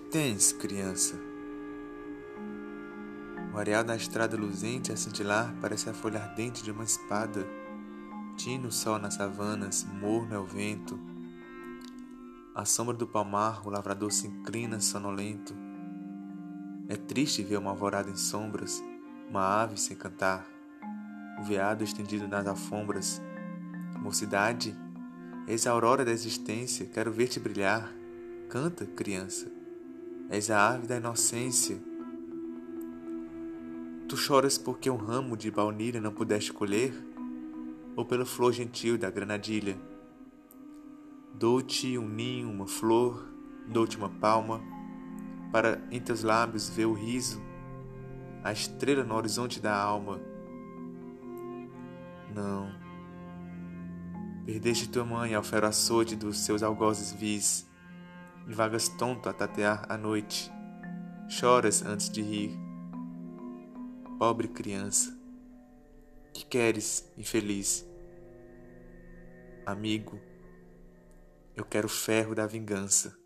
tens, criança? O areal da estrada luzente a cintilar parece a folha ardente de uma espada. Tino o sol nas savanas, morno é o vento. À sombra do palmar, o lavrador se inclina sonolento. É triste ver uma alvorada em sombras, uma ave sem cantar, o veado estendido nas alfombras. Mocidade, eis a aurora da existência, quero ver-te brilhar. Canta, criança, és a ave da inocência. Tu choras porque um ramo de baunilha não pudeste colher? Ou pela flor gentil da granadilha? Dou-te um ninho, uma flor, dou-te uma palma, para em teus lábios ver o riso, a estrela no horizonte da alma. Não. Perdeste tua mãe ao fero açoite dos seus algozes vis, e vagas tonto a tatear a noite. Choras antes de rir. Pobre criança, que queres, infeliz? Amigo, eu quero o ferro da vingança.